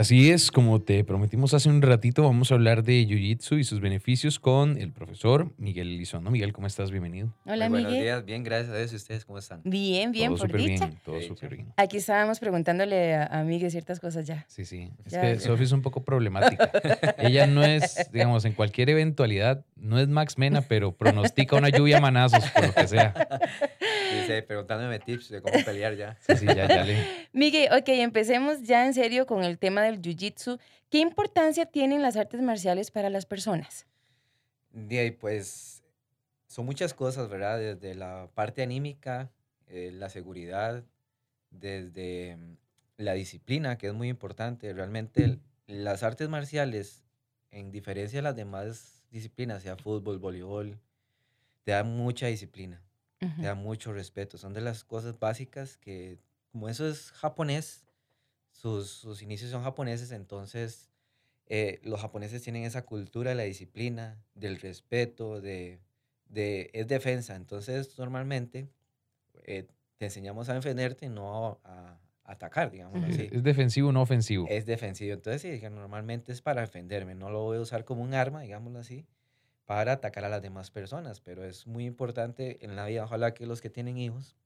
Así es, como te prometimos hace un ratito, vamos a hablar de Jiu-Jitsu y sus beneficios con el profesor Miguel Elizondo. Miguel, ¿cómo estás? Bienvenido. Hola, Muy Miguel. buenos días, bien, gracias a Dios. ¿Y ustedes cómo están? Bien, bien, todo por dicha. bien, todo súper bien. Aquí estábamos preguntándole a, a Miguel ciertas cosas ya. Sí, sí. Es Ya. que Sofi es un poco problemática. Ella no es, digamos, en cualquier eventualidad, no es Max Mena, pero pronostica una lluvia a manazos, por lo que sea. Dice, preguntándome tips de cómo pelear ya. Sí, sí, ya, ya le. Miguel, ok, empecemos ya en serio con el tema del jiu-jitsu. ¿Qué importancia tienen las artes marciales para las personas? De ahí, pues, son muchas cosas, ¿verdad? Desde la parte anímica, eh, la seguridad, desde mm, la disciplina, que es muy importante. Realmente el- las artes marciales, en diferencia de las demás disciplinas, sea fútbol, voleibol, te dan mucha disciplina. Ujú. te da mucho respeto. Son de las cosas básicas que, como eso es japonés, sus, sus inicios son japoneses, entonces eh, los japoneses tienen esa cultura de la disciplina, del respeto, de, de es defensa. Entonces, normalmente eh, te enseñamos a defenderte, no a, a atacar, digamos así. ¿Es defensivo no ofensivo? Es defensivo. Entonces, sí, normalmente es para defenderme. No lo voy a usar como un arma, digámoslo así, para atacar a las demás personas. Pero es muy importante en la vida. Ojalá que los que tienen hijos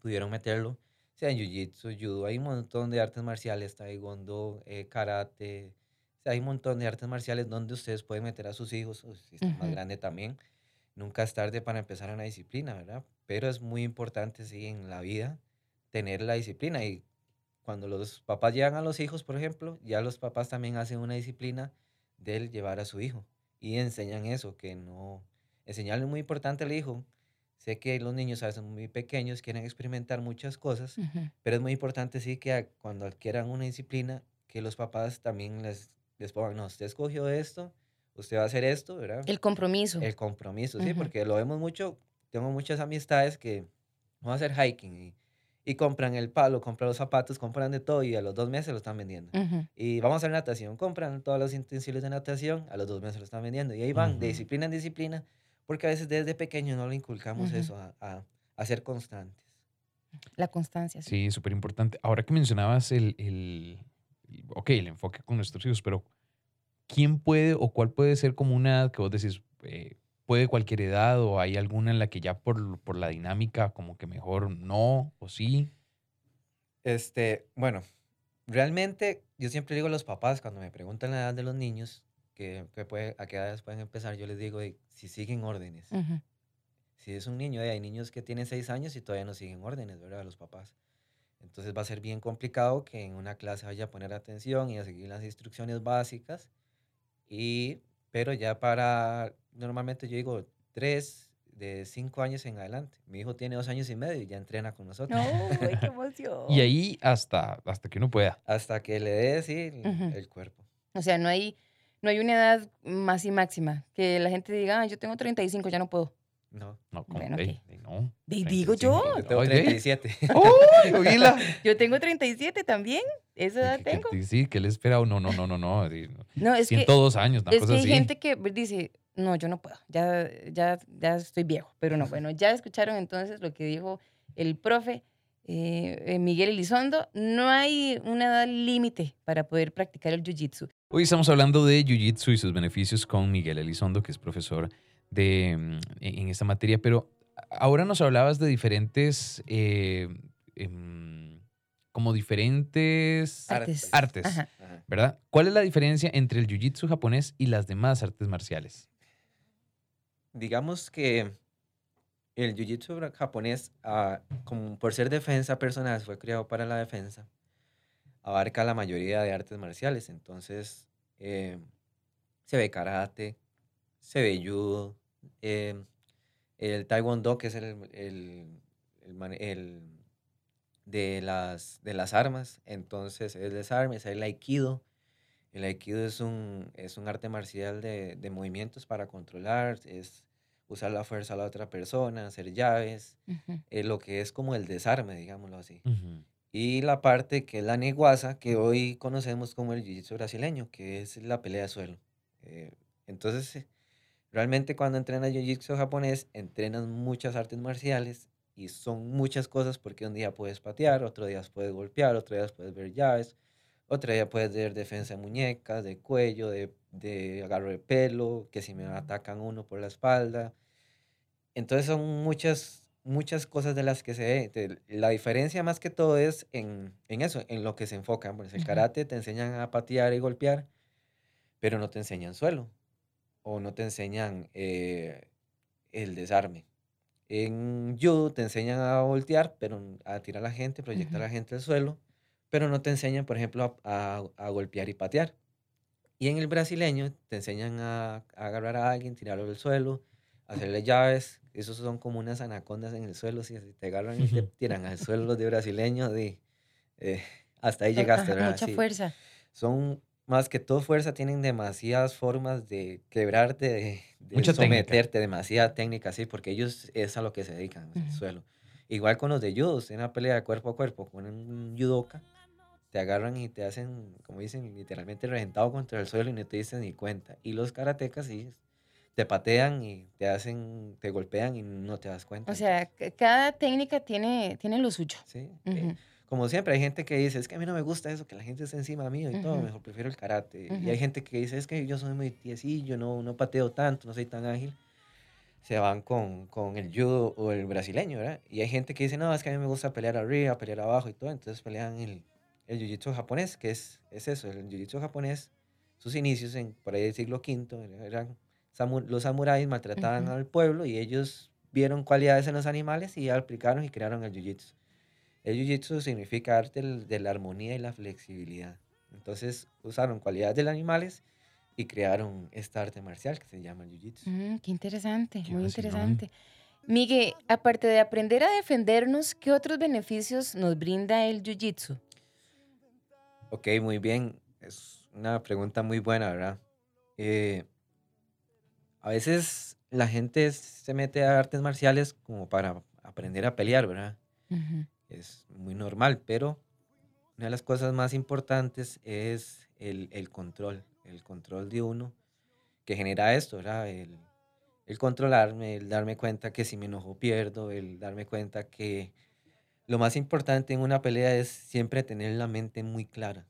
pudieron meterlo, sea en jiu-jitsu, judo. Hay un montón de artes marciales, taekwondo, eh, karate. O sea, hay un montón de artes marciales donde ustedes pueden meter a sus hijos, o si están más Ujú. grande también. Nunca es tarde para empezar una disciplina, ¿verdad? Pero es muy importante, sí, en la vida tener la disciplina. Y cuando los papás llevan a los hijos, por ejemplo, ya los papás también hacen una disciplina del llevar a su hijo y enseñan eso, que no, enseñarle muy importante al hijo. Sé que los niños a veces muy pequeños quieren experimentar muchas cosas, pero es muy importante sí que cuando adquieran una disciplina, que los papás también les, les pongan, no, usted escogió esto, usted va a hacer esto, ¿verdad? El compromiso. El compromiso, sí, porque lo vemos mucho. Tengo muchas amistades que van a hacer hiking y, y compran el palo, compran los zapatos, compran de todo y a los dos meses lo están vendiendo. Ujú. Y vamos a hacer natación, compran todos los utensilios de natación, a los dos meses lo están vendiendo. Y ahí van, de disciplina en disciplina, porque a veces desde pequeños no le inculcamos Ujú. eso, a, a, a ser constantes. La constancia. sí. Sí, súper importante. Ahora que mencionabas el, el, el- ok, el enfoque con nuestros hijos, pero ¿quién puede o cuál puede ser como una edad que vos decís, eh, puede cualquier edad o hay alguna en la que ya por, por la dinámica como que mejor no o sí? Este, bueno, realmente yo siempre digo a los papás cuando me preguntan la edad de los niños, que, que puede, a qué edades pueden empezar, yo les digo, "Ey, si siguen órdenes. Ujú. Si es un niño, eh, hay niños que tienen seis años y todavía no siguen órdenes, ¿verdad? Los papás. Entonces va a ser bien complicado que en una clase vaya a poner atención y a seguir las instrucciones básicas. Y, pero ya para, normalmente yo digo, tres de cinco años en adelante. Mi hijo tiene dos años y medio y ya entrena con nosotros. No, qué emoción. Y ahí hasta, hasta que uno pueda. Hasta que le dé, sí, el, Ujú. el cuerpo. O sea, no hay, no hay una edad más y máxima. Que la gente diga, "Ah, yo tengo 35, ya no puedo. No. No, como, Bueno, ey, ok. ey, no. Di- digo yo. 35, Yo tengo ay, ve. 37. ¡Uy, oíla! Yo tengo 37 también. Esa edad ¿Qué- qué- tengo. Sí, ¿qué le espera? No, no, no, no, no. no. No, es que, 102 años, una es cosa que hay así. gente que dice, no, yo no puedo. Ya, ya, ya estoy viejo. Pero no, bueno, ya escucharon entonces lo que dijo el profe eh, eh, Miguel Elizondo. No hay una edad límite para poder practicar el jiu-jitsu. Hoy estamos hablando de Jiu-Jitsu y sus beneficios con Miguel Elizondo, que es profesor de, mm, en esta materia, pero ahora nos hablabas de diferentes, eh, em, como diferentes Artes. artes, Ajá. ¿verdad? ¿Cuál es la diferencia entre el Jiu-Jitsu japonés y las demás artes marciales? digamos que el jiu-jitsu japonés, ah, como por ser defensa personal, fue creado para la defensa, abarca la mayoría de artes marciales. Entonces, eh, se ve karate, se ve judo, eh, el taekwondo, que es el, el, el de, las, de las armas. Entonces, es desarme, es el aikido. El aikido es un, es un arte marcial de, de movimientos para controlar, es usar la fuerza a la otra persona, hacer llaves, eh, lo que es como el desarme, digámoslo así. Ujú. Y la parte que es la neguaza, que hoy conocemos como el jiu-jitsu brasileño, que es la pelea de suelo. Eh, entonces, realmente cuando entrenas jiu-jitsu japonés, entrenas muchas artes marciales y son muchas cosas porque un día puedes patear, otro día puedes golpear, otro día puedes ver llaves, Otro día puede ser defensa de muñecas, de cuello, de, de agarro de pelo, que si me atacan uno por la espalda. Entonces son muchas, muchas cosas de las que se ve. La diferencia más que todo es en, en eso, en lo que se enfocan. Pues el karate te enseñan a patear y golpear, pero no te enseñan suelo o no te enseñan eh, el desarme. En judo te enseñan a voltear, pero a tirar a la gente, proyectar a la gente al suelo, pero no te enseñan, por ejemplo, a, a- a golpear y patear. Y en el brasileño te enseñan a, a agarrar a alguien, tirarlo al suelo, hacerle llaves. Esos son como unas anacondas en el suelo. Si te agarran y te tiran al suelo los de brasileño, de, eh, hasta ahí llegaste, ¿verdad? mucha Sí fuerza. son más que todo fuerza, tienen demasiadas formas de quebrarte, de, de Mucha técnica. someterte, demasiada técnica, sí, porque ellos es a lo que se dedican, el Ujú. suelo. Igual con los de judo, en una pelea de cuerpo a cuerpo con un judoka, te agarran y te hacen, como dicen, literalmente reventado contra el suelo y no te dicen ni cuenta. Y los karatecas sí, te patean y te hacen, te golpean y no te das cuenta. O sea, entonces, cada técnica tiene, tiene lo suyo. sí. eh, Ujú, como siempre, hay gente que dice, es que a mí no me gusta eso, que la gente esté encima mío y todo, Ujú. mejor prefiero el karate. Y Ujú. hay gente que dice, es que yo soy muy tiecillo, no, no pateo tanto, no soy tan ágil. Se van con, con el judo o el brasileño, ¿verdad? Y hay gente que dice, no, es que a mí me gusta pelear arriba, pelear abajo y todo, entonces pelean el, el jiu-jitsu japonés, que es, es eso, el jiu-jitsu japonés, sus inicios en, por ahí del siglo V, eran samu- los samuráis maltrataban al pueblo y ellos vieron cualidades en los animales y aplicaron y crearon el jiu-jitsu. El jiu-jitsu significa arte de la armonía y la flexibilidad. Entonces usaron cualidades de los animales y crearon esta arte marcial que se llama el jiu-jitsu. Mm, qué interesante, Qué muy interesante. Miguel, aparte de aprender a defendernos, ¿qué otros beneficios nos brinda el jiu-jitsu? Ok, muy bien. Es una pregunta muy buena, ¿verdad? Eh, a veces la gente se mete a artes marciales como para aprender a pelear, ¿verdad? Es muy normal, pero una de las cosas más importantes es el, el control, el control de uno que genera esto, ¿verdad? El, el controlarme, el darme cuenta que si me enojo pierdo, el darme cuenta que lo más importante en una pelea es siempre tener la mente muy clara,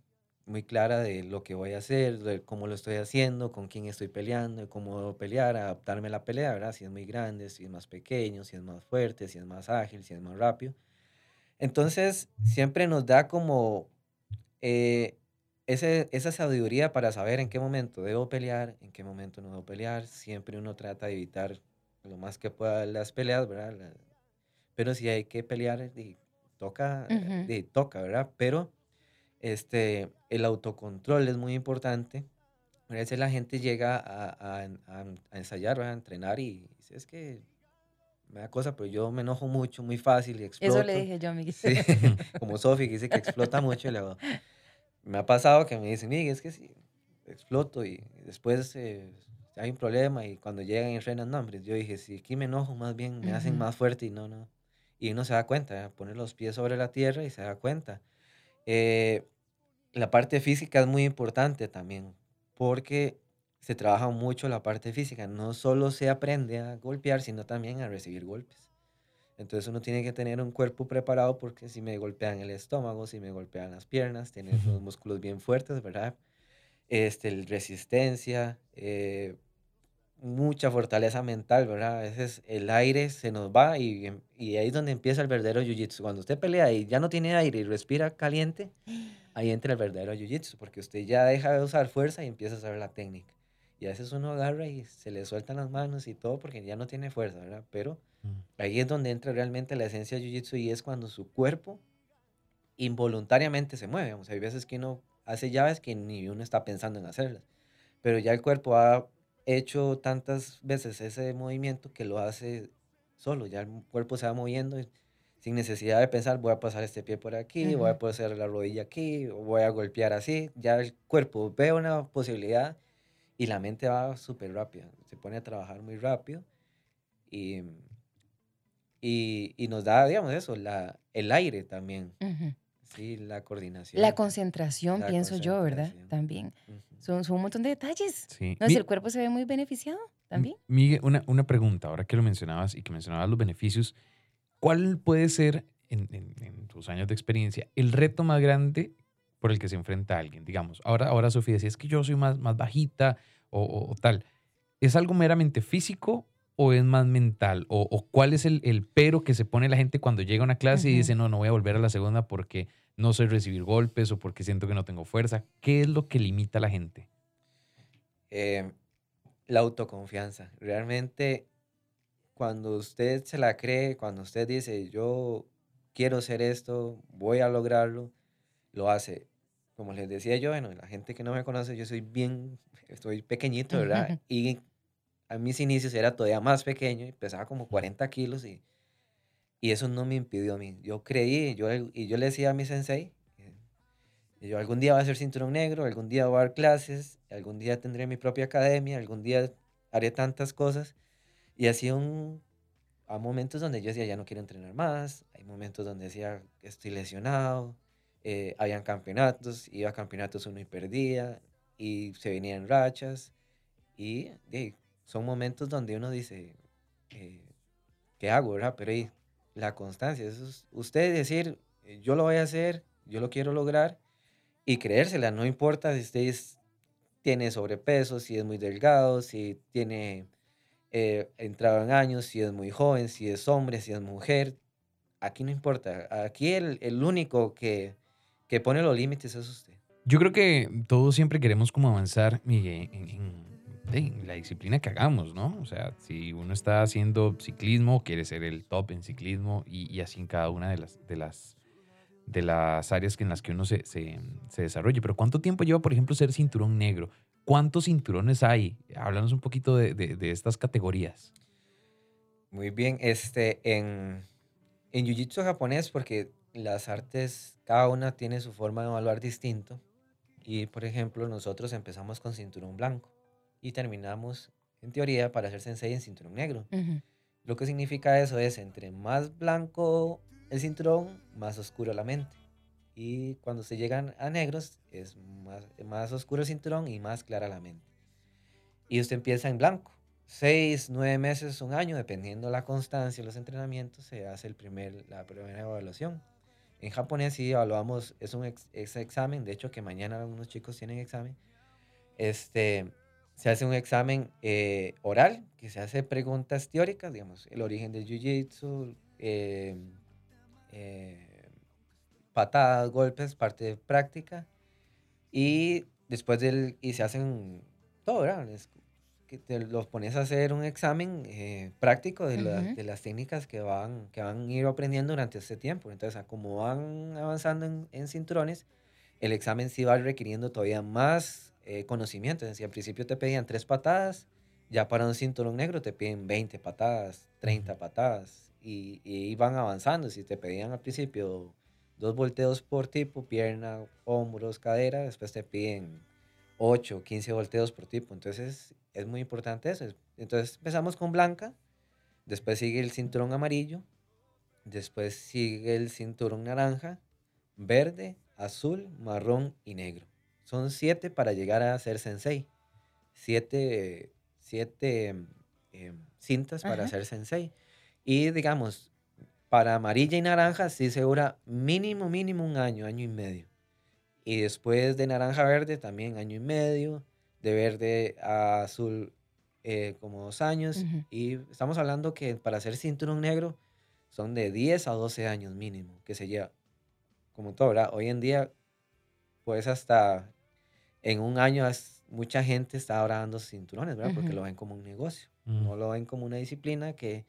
muy clara de lo que voy a hacer, de cómo lo estoy haciendo, con quién estoy peleando, cómo debo pelear, adaptarme a la pelea, ¿verdad? Si es muy grande, si es más pequeño, si es más fuerte, si es más ágil, si es más rápido. Entonces, siempre nos da como eh, ese- esa sabiduría para saber en qué momento debo pelear, en qué momento no debo pelear. Siempre uno trata de evitar lo más que pueda las peleas, ¿verdad? La- pero si hay que pelear, di, toca, toca, ¿verdad? Pero este, el autocontrol es muy importante. A veces la gente llega a, a- a- a ensayar, a entrenar y dice, es que me da cosa, pero yo me enojo mucho, muy fácil y exploto. Eso le dije yo, Miguel. Sí, como Sofi, que dice que explota mucho. y luego, me ha pasado que me dicen, Miguel, es que sí, exploto y después eh, hay un problema y cuando llegan y entrenan nombres, yo dije, si aquí me enojo, más bien me hacen Ujú. más fuerte y no, no. Y uno se da cuenta, ¿eh? pone los pies sobre la tierra y se da cuenta. Eh, la parte física es muy importante también, porque se trabaja mucho la parte física. No solo se aprende a golpear, sino también a recibir golpes. Entonces uno tiene que tener un cuerpo preparado porque si me golpean el estómago, si me golpean las piernas, tener los músculos bien fuertes, ¿verdad? Este, resistencia, eh, mucha fortaleza mental, ¿verdad? A veces el aire se nos va y, em- y ahí es donde empieza el verdadero jiu-jitsu. Cuando usted pelea y ya no tiene aire y respira caliente, ahí entra el verdadero jiu-jitsu, porque usted ya deja de usar fuerza y empieza a usar la técnica. Y a veces uno agarra y se le sueltan las manos y todo porque ya no tiene fuerza, ¿verdad? Pero Mm. ahí es donde entra realmente la esencia del jiu-jitsu y es cuando su cuerpo involuntariamente se mueve. O sea, hay veces que uno hace llaves que ni uno está pensando en hacerlas, pero ya el cuerpo ha hecho tantas veces ese movimiento que lo hace solo, ya el cuerpo se va moviendo sin necesidad de pensar, voy a pasar este pie por aquí, voy a pasar la rodilla aquí, voy a golpear así, ya el cuerpo ve una posibilidad y la mente va súper rápida, se pone a trabajar muy rápido y, y, y nos da, digamos, eso, la, el aire también. Sí, la coordinación. La concentración, La pienso yo, ¿verdad? También. Ujú. Son, son un montón de detalles. Sí. No, Mi- si el cuerpo se ve muy beneficiado también. Miguel, una, una pregunta, ahora que lo mencionabas y que mencionabas los beneficios, ¿cuál puede ser, en, en- en tus años de experiencia, el reto más grande por el que se enfrenta alguien, digamos. Ahora, ahora Sofía decía, es que yo soy más, más bajita o, o- o tal. ¿Es algo meramente físico o es más mental? ¿O, o cuál es el, el pero que se pone la gente cuando llega a una clase y dice, no, no voy a volver a la segunda porque no sé recibir golpes o porque siento que no tengo fuerza? ¿Qué es lo que limita a la gente? Eh, la autoconfianza. Realmente, cuando usted se la cree, cuando usted dice, yo quiero ser esto, voy a lograrlo, lo hace. Como les decía yo, bueno, la gente que no me conoce, yo soy bien, estoy pequeñito, ¿verdad? Ujú. Y a mis inicios era todavía más pequeño, y pesaba como 40 kilos y, y eso no me impidió a mí. Yo creí, yo, y yo le decía a mi sensei, eh, y yo algún día voy a ser cinturón negro, algún día voy a dar clases, algún día tendré mi propia academia, algún día haré tantas cosas. Y así un, a momentos donde yo decía, ya no quiero entrenar más, hay momentos donde decía, estoy lesionado, eh, habían campeonatos, iba a campeonatos uno y perdía, y se venían rachas, y de, son momentos donde uno dice, eh, ¿qué hago, verdad? Pero ahí, la constancia, eso es usted decir, eh, yo lo voy a hacer, yo lo quiero lograr, y creérsela, no importa si usted es- tiene sobrepeso, si es muy delgado, si tiene eh, entrado en años, si es muy joven, si es hombre, si es mujer, aquí no importa, aquí el, el único que, que pone los límites es usted. Yo creo que todos siempre queremos como avanzar en, en- en la disciplina que hagamos, ¿no? O sea, si uno está haciendo ciclismo, quiere ser el top en ciclismo y, y así en cada una de las, de las, de las áreas en las que uno se, se, se desarrolle. Pero ¿cuánto tiempo lleva, por ejemplo, ser cinturón negro? ¿Cuántos cinturones hay? Háblanos un poquito de, de- de estas categorías. Muy bien, este, en, en Jiu-Jitsu japonés, porque las artes, cada una tiene su forma de evaluar distinto. Y, por ejemplo, nosotros empezamos con cinturón blanco y terminamos, en teoría, para ser sensei en cinturón negro. Ujú. Lo que significa eso es, entre más blanco el cinturón, más oscuro la mente. Y cuando se llegan a negros, es más, más oscuro el cinturón y más clara la mente. Y usted empieza en blanco. Seis, nueve meses, un año, dependiendo de la constancia y los entrenamientos, se hace el primer, la primera evaluación. En japonés sí evaluamos, es un ex- ex- examen, de hecho que mañana unos chicos tienen examen. Este, se hace un examen eh, oral, que se hace preguntas teóricas, digamos, el origen del jiu-jitsu, eh, eh, patadas, golpes, parte de práctica. Y después del, y se hacen todo, ¿verdad? Es que te los pones a hacer un examen eh, práctico de, la- Ujú. de las técnicas que van, que van a ir aprendiendo durante este tiempo. Entonces, como van avanzando en, en cinturones, el examen sí va requiriendo todavía más eh, conocimiento. Decir, al principio te pedían tres patadas, ya para un cinturón negro te piden 20 patadas, 30 patadas, y, y van avanzando. Si te pedían al principio dos volteos por tipo, pierna, hombros, cadera, después te piden 8, 15 volteos por tipo. Entonces es muy importante eso. Entonces empezamos con blanca, después sigue el cinturón amarillo, después sigue el cinturón naranja, verde, azul, marrón y negro. Son siete para llegar a ser sensei. Siete, siete em, cintas para Ajá. ser sensei. Y digamos, para amarilla y naranja sí se dura mínimo, mínimo un año, año y medio. Y después de naranja verde también año y medio. De verde a azul eh, como dos años. Y estamos hablando que para ser cinturón negro son de 10 a 12 años mínimo que se lleva. Como todo, ¿verdad? Hoy en día, pues hasta en un año has- mucha gente está ahora dando cinturones, ¿verdad? Porque lo ven como un negocio. Mm. No lo ven como una disciplina que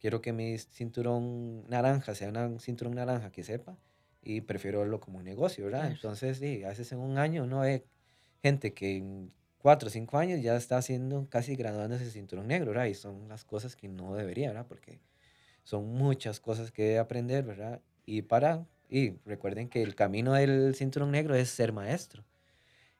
quiero que mi cinturón naranja sea una- un cinturón naranja que sepa y prefiero verlo como un negocio, ¿verdad? Claro. Entonces, sí, a veces en un año uno ve gente que en cuatro o cinco años ya está haciendo casi graduándose de cinturón negro, ¿verdad? Y son las cosas que no debería, ¿verdad? Porque son muchas cosas que aprender, ¿verdad? Y para, y recuerden que el camino del cinturón negro es ser maestro.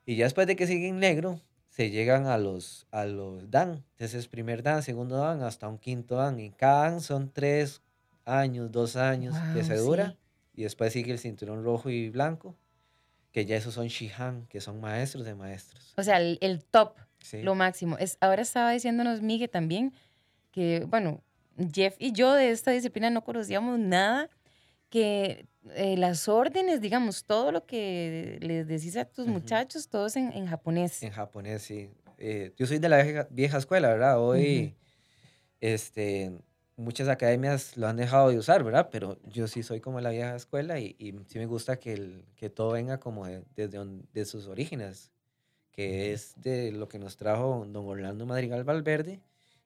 Y ya después de que siguen negro, se llegan a los, a los dan. Entonces, primer dan, segundo dan, hasta un quinto dan. Y cada dan son tres años, dos años que Guau, se dura. sí. Y después sigue el cinturón rojo y blanco, que ya esos son shihan, que son maestros de maestros. O sea, el, el top, Sí. lo máximo. Es, ahora estaba diciéndonos Miguel también que, bueno, Jeff y yo de esta disciplina no conocíamos nada, que eh, las órdenes, digamos, todo lo que les decís a tus Ujú. muchachos, todo es en, en japonés. En japonés, sí. Eh, yo soy de la vieja, vieja escuela, ¿verdad? Hoy, este, muchas academias lo han dejado de usar, ¿verdad? Pero yo sí soy como la vieja escuela y, y sí me gusta que, el- que todo venga como de- desde don- de sus orígenes, que es de lo que nos trajo don Orlando Madrigal Valverde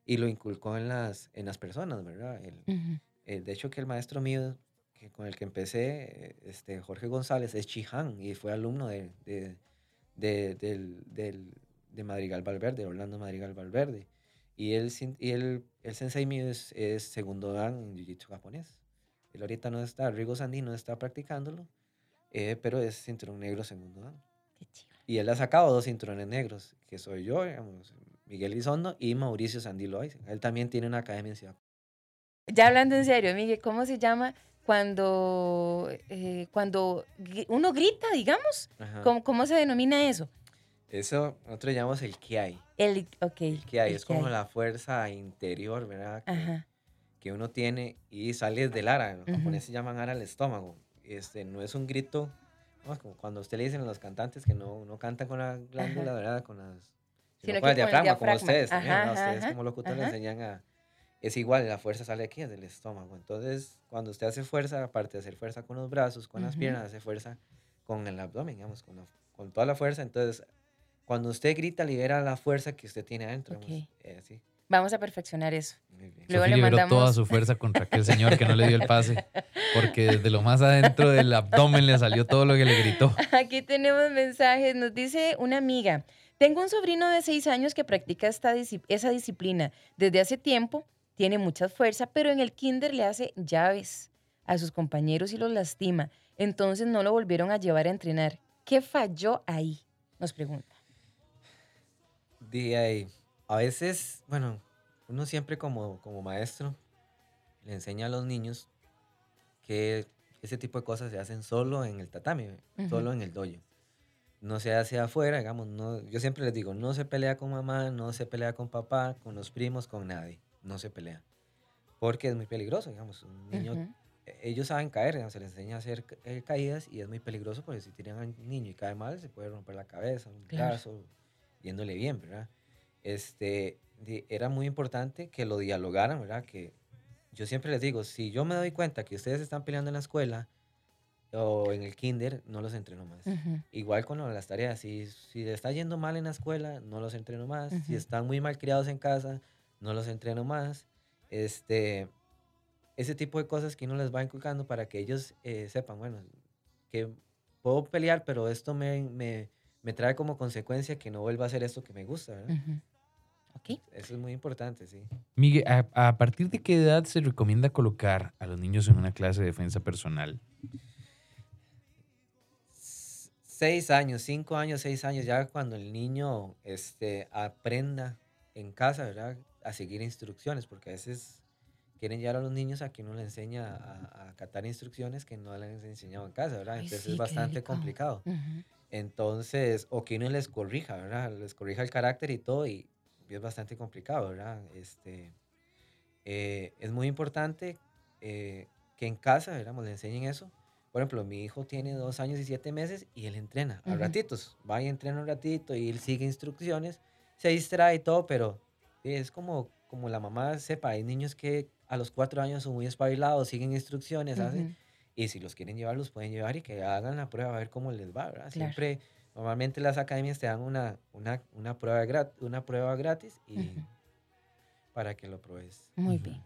y lo inculcó en las, en las personas, ¿verdad? El- Ujú. eh, de hecho, que el maestro mío que con el que empecé, eh, este, Jorge González, es Chihán y fue alumno de, de, de, del- de Madrigal Valverde, Orlando Madrigal Valverde. Y él, y él, el sensei mío es, es segundo dan en Jiu-Jitsu japonés. Él ahorita no está, Rigo Sandi no está practicándolo, eh, pero es cinturón negro segundo dan. Qué chiva. Y él ha sacado dos cinturones negros, que soy yo, digamos, Miguel Izondo y Mauricio Sandi Loaiza. Él también tiene una academia en Ciudad Ya hablando en serio, Miguel, ¿cómo se llama cuando, eh, cuando uno grita, digamos? ¿Cómo, cómo se denomina eso? Eso nosotros llamamos el Kiai. El, ok. El Kiai el es como kiai. la fuerza interior, ¿verdad? Que, Ajá. que uno tiene y sale del ara. Los Ujú. japoneses llaman ara al estómago. Este, no es un grito, ¿no? como cuando usted le dicen a los cantantes que no, no cantan con la glándula, Ajá. ¿verdad? Con las, Sino sino que con el diafragma, como ustedes también, Ajá, ¿verdad? Ustedes ajá, como locutores le enseñan a... Es igual, la fuerza sale aquí, del estómago. Entonces, cuando usted hace fuerza, aparte de hacer fuerza con los brazos, con las piernas, hace fuerza con el abdomen, digamos, con, la- con toda la fuerza. Entonces, cuando usted grita, libera la fuerza que usted tiene adentro. digamos. Ok. Eh, sí, Vamos a perfeccionar eso. muy bien. Luego Sofía le liberó toda mandamos- su fuerza contra aquel señor que no le dio el pase, porque desde lo más adentro del abdomen le salió todo lo que le gritó. Aquí tenemos mensajes. Nos dice una amiga. Tengo un sobrino de seis años que practica esta esa disciplina. Desde hace tiempo tiene mucha fuerza, pero en el kinder le hace llaves a sus compañeros y los lastima. Entonces no lo volvieron a llevar a entrenar. ¿Qué falló ahí? Nos pregunta. De ahí, a veces, bueno, uno siempre como, como maestro le enseña a los niños que ese tipo de cosas se hacen solo en el tatami, solo en el dojo. No se hace afuera, digamos, no, yo siempre les digo, no se pelea con mamá, no se pelea con papá, con los primos, con nadie, no se pelea. Porque es muy peligroso, digamos, un niño e- ellos saben caer, digamos, se les enseña a hacer eh, caídas y es muy peligroso porque si tiran al niño y cae mal, se puede romper la cabeza, un Claro. brazo, yéndole bien, ¿verdad? Este, era muy importante que lo dialogaran, ¿verdad? Que yo siempre les digo, si yo me doy cuenta que ustedes están peleando en la escuela o en el kinder, no los entreno más. Igual con las tareas, si, si le está yendo mal en la escuela, no los entreno más. Si están muy mal criados en casa, no los entreno más. Este, ese tipo de cosas que uno les va inculcando para que ellos eh, sepan, bueno, que puedo pelear, pero esto me, me, me trae como consecuencia que no vuelva a hacer esto que me gusta, ¿verdad? Ujú. Ok. Eso es muy importante, sí. Miguel, ¿a, a partir de qué edad se recomienda colocar a los niños en una clase de defensa personal? Seis años, cinco años, seis años, ya cuando el niño este, aprenda en casa, ¿verdad? A seguir instrucciones, porque a veces quieren llevar a los niños a que uno le enseña a, a acatar instrucciones que no les enseñado en casa, ¿verdad? Ay, Entonces sí, es bastante complicado. Entonces, o que uno les corrija, ¿verdad? Les corrija el carácter y todo, y, es bastante complicado, ¿verdad? Este, eh, es muy importante eh, que en casa, digamos, le enseñen eso. Por ejemplo, mi hijo tiene dos años y siete meses y él entrena a ratitos. Va y entrena un ratito y él sigue instrucciones, se distrae y todo, pero es como, como la mamá sepa, hay niños que a los cuatro años son muy espabilados, siguen instrucciones, hacen, y si los quieren llevar, los pueden llevar y que hagan la prueba a ver cómo les va, ¿verdad? Claro. Siempre, normalmente las academias te dan una, una, una, prueba, grat- una prueba gratis y para que lo pruebes. Muy bien.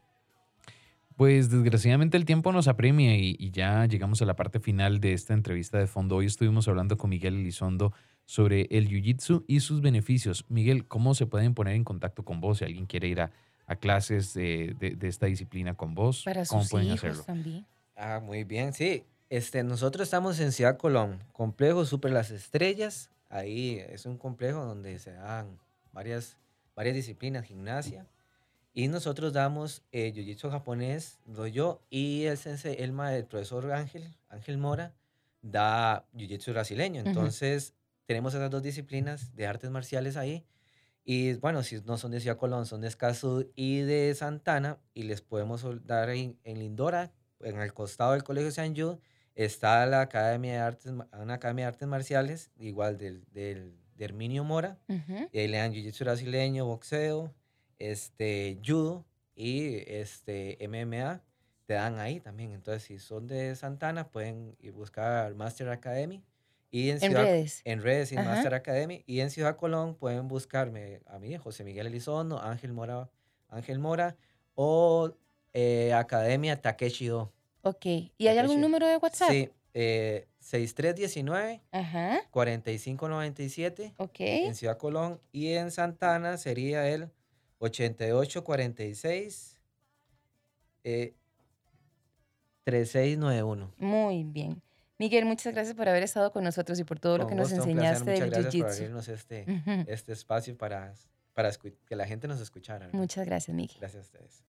Pues desgraciadamente el tiempo nos apremia y, y ya llegamos a la parte final de esta entrevista de fondo. Hoy estuvimos hablando con Miguel Elizondo sobre el Jiu-Jitsu y sus beneficios. Miguel, ¿cómo se pueden poner en contacto con vos si alguien quiere ir a, a clases de, de- de esta disciplina con vos? Para ¿Cómo sus pueden hijos hacerlo? también. Ah, muy bien, sí. Este, nosotros estamos en Ciudad Colón, complejo Super Las Estrellas. Ahí es un complejo donde se dan varias, varias disciplinas, gimnasia. Y nosotros damos eh, Jiu-Jitsu japonés, doy yo, y el sensei, el, el profesor Ángel, Ángel Mora, da Jiu-Jitsu brasileño. Entonces, tenemos esas dos disciplinas de artes marciales ahí. Y bueno, si no son de Ciudad Colón, son de Escazú y de Santana, y les podemos dar en, en Lindora, en el costado del Colegio San Jude está la Academia de Artes, una Academia de Artes Marciales, igual del, del, de Herminio Mora. Ujú. Y ahí le dan jiu-jitsu brasileño, boxeo, este, judo y este, MMA. Te dan ahí también. Entonces, si son de Santana, pueden ir buscar Master Academy. Y en, En Ciudad, redes. en redes y Ajá. Master Academy. Y en Ciudad Colón pueden buscarme a mí, José Miguel Elizondo, Ángel Mora, Ángel Mora o eh, Academia Takeshi-Do. Ok. ¿Y hay algún número de WhatsApp? Sí, eh, 6319 Ajá. 4597 Ok. en Ciudad Colón y en Santana sería el 8846 eh, 3691. Muy bien. Miguel, muchas gracias por haber estado con nosotros y por todo lo Con que nos gusto, placer. enseñaste Muchas del gracias por Jiu-Jitsu. abrirnos este, Ujú. este espacio para, para que la gente nos escuchara. ¿verdad? Muchas gracias, Miguel. Gracias a ustedes.